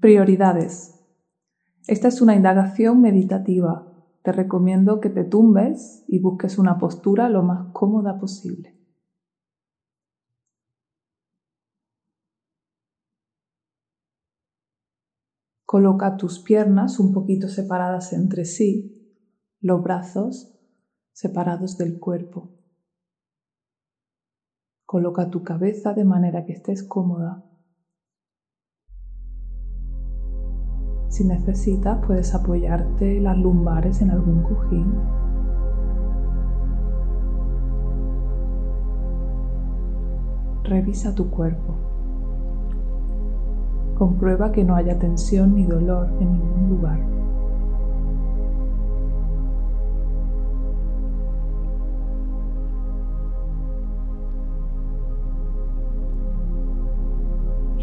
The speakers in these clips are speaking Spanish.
Prioridades. Esta es una indagación meditativa. Te recomiendo que te tumbes y busques una postura lo más cómoda posible. Coloca tus piernas un poquito separadas entre sí, los brazos separados del cuerpo. Coloca tu cabeza de manera que estés cómoda. Si necesitas, puedes apoyarte las lumbares en algún cojín. Revisa tu cuerpo. Comprueba que no haya tensión ni dolor en ningún lugar.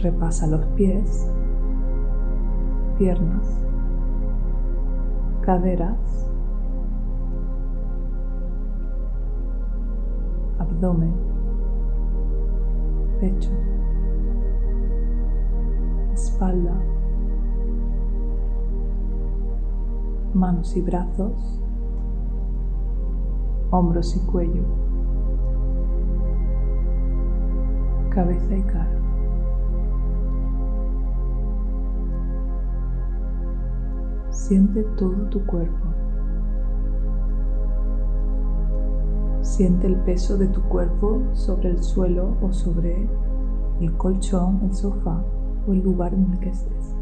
Repasa los pies, piernas, caderas, abdomen, pecho, espalda, manos y brazos, hombros y cuello, cabeza y cara. Siente todo tu cuerpo. Siente el peso de tu cuerpo sobre el suelo o sobre el colchón, el sofá o el lugar en el que estés.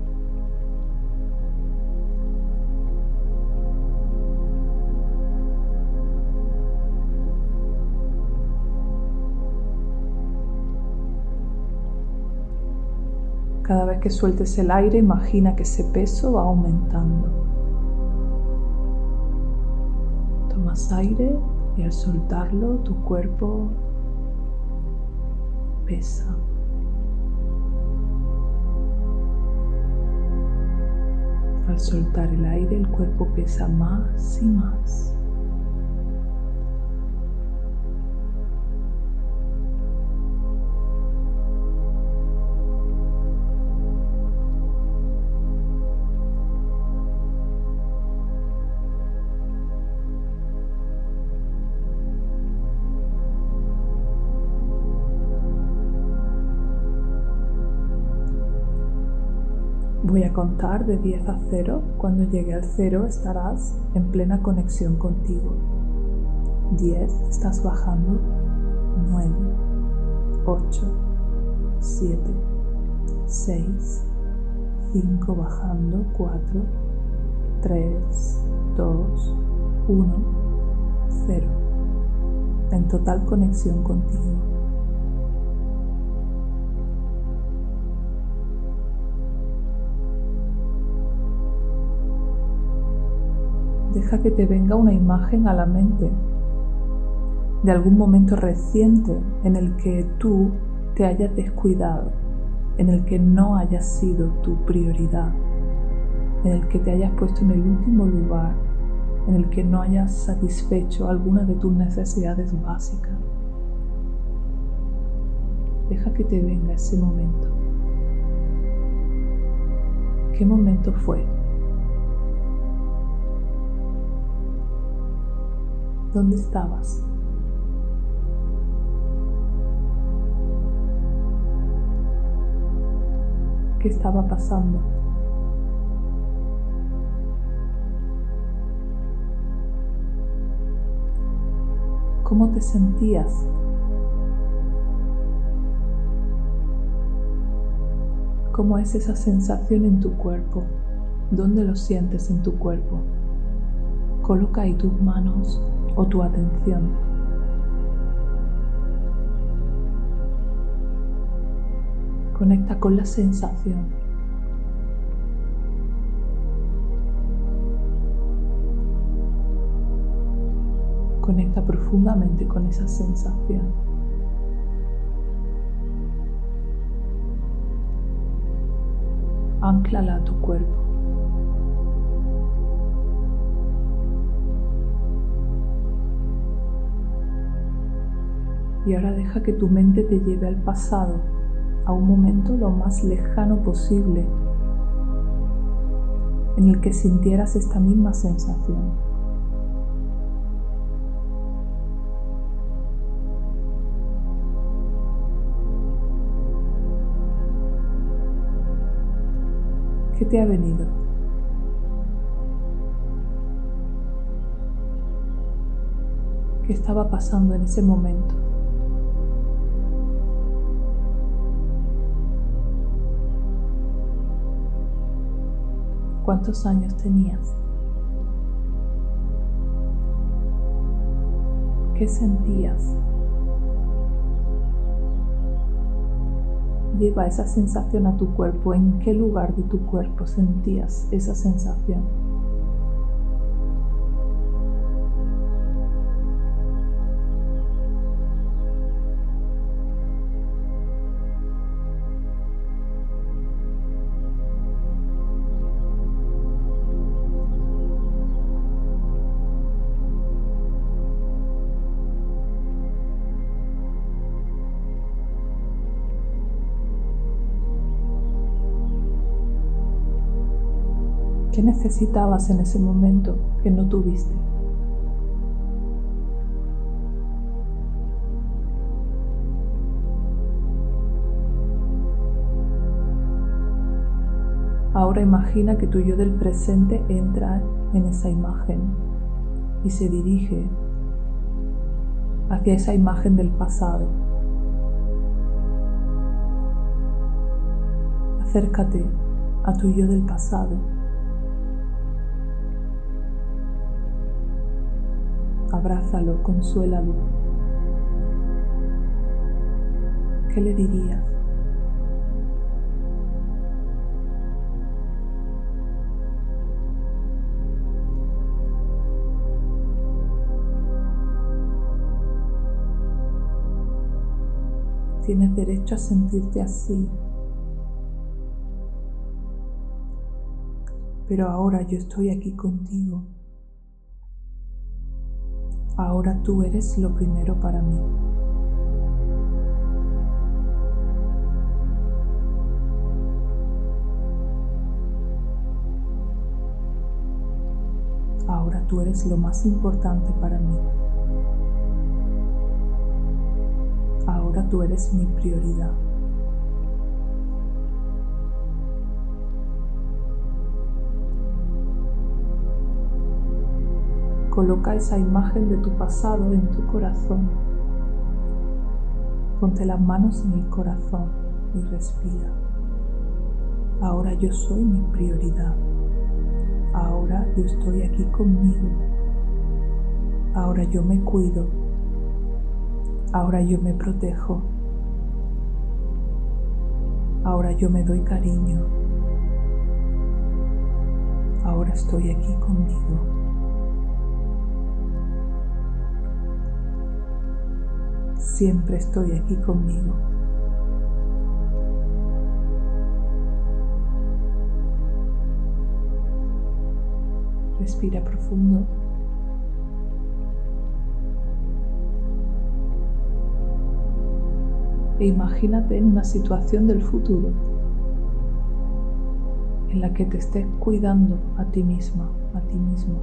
Cada vez que sueltes el aire, imagina que ese peso va aumentando. Tomas aire y al soltarlo tu cuerpo pesa. Al soltar el aire el cuerpo pesa más y más. Voy a contar de 10 a 0. Cuando llegue al 0 estarás en plena conexión contigo. 10, estás bajando. 9, 8, 7, 6, 5 bajando. 4, 3, 2, 1, 0. En total conexión contigo. Deja que te venga una imagen a la mente de algún momento reciente en el que tú te hayas descuidado, en el que no hayas sido tu prioridad, en el que te hayas puesto en el último lugar, en el que no hayas satisfecho alguna de tus necesidades básicas. Deja que te venga ese momento. ¿Qué momento fue? ¿Dónde estabas? ¿Qué estaba pasando? ¿Cómo te sentías? ¿Cómo es esa sensación en tu cuerpo? ¿Dónde lo sientes en tu cuerpo? Coloca ahí tus manos o tu atención. Conecta con la sensación. Conecta profundamente con esa sensación. Anclala a tu cuerpo. Y ahora deja que tu mente te lleve al pasado, a un momento lo más lejano posible, en el que sintieras esta misma sensación. ¿Qué te ha venido? ¿Qué estaba pasando en ese momento? ¿Cuántos años tenías? ¿Qué sentías? Lleva esa sensación a tu cuerpo. ¿En qué lugar de tu cuerpo sentías esa sensación? ¿Qué necesitabas en ese momento que no tuviste? Ahora imagina que tu yo del presente entra en esa imagen y se dirige hacia esa imagen del pasado. Acércate a tu yo del pasado abrázalo, consuélalo. ¿Qué le dirías? Tienes derecho a sentirte así. Pero ahora yo estoy aquí contigo. Ahora tú eres lo primero para mí. Ahora tú eres lo más importante para mí. Ahora tú eres mi prioridad. Coloca esa imagen de tu pasado en tu corazón. Ponte las manos en el corazón y respira. Ahora yo soy mi prioridad. Ahora yo estoy aquí conmigo. Ahora yo me cuido. Ahora yo me protejo. Ahora yo me doy cariño. Ahora estoy aquí conmigo. Siempre estoy aquí conmigo. Respira profundo. E imagínate en una situación del futuro en la que te estés cuidando a ti misma, a ti mismo,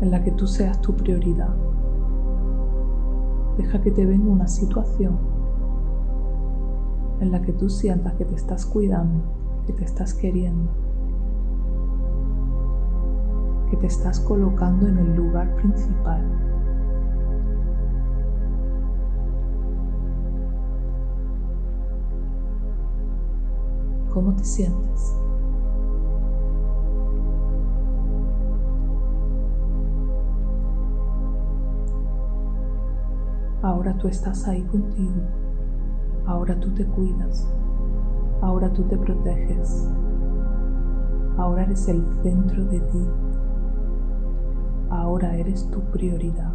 en la que tú seas tu prioridad. Deja que te venga una situación en la que tú sientas que te estás cuidando, que te estás queriendo, que te estás colocando en el lugar principal. ¿Cómo te sientes? Ahora tú estás ahí contigo. Ahora tú te cuidas. Ahora tú te proteges. Ahora eres el centro de ti. Ahora eres tu prioridad.